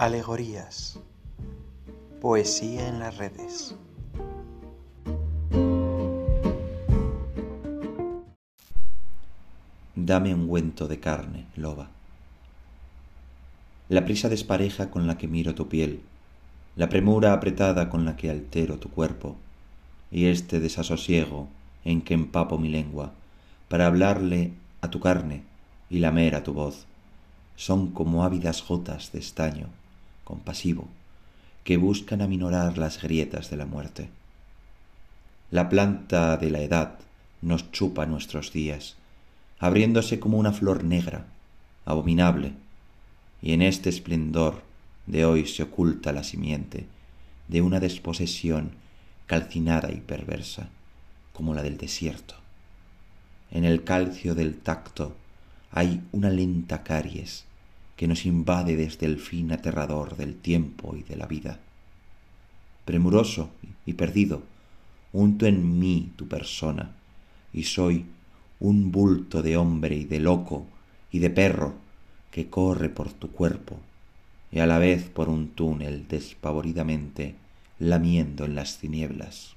Alegorías. Poesía en las redes. Dame un ungüento de carne, loba. La prisa despareja con la que miro tu piel, la premura apretada con la que altero tu cuerpo, y este desasosiego en que empapo mi lengua, para hablarle a tu carne y lamer a tu voz, son como ávidas gotas de estaño compasivo, que buscan aminorar las grietas de la muerte. La planta de la edad nos chupa nuestros días, abriéndose como una flor negra, abominable, y en este esplendor de hoy se oculta la simiente de una desposesión calcinada y perversa, como la del desierto. En el calcio del tacto hay una lenta caries que nos invade desde el fin aterrador del tiempo y de la vida. Premuroso y perdido, unto en mí tu persona, y soy un bulto de hombre y de loco y de perro que corre por tu cuerpo y a la vez por un túnel despavoridamente lamiendo en las tinieblas.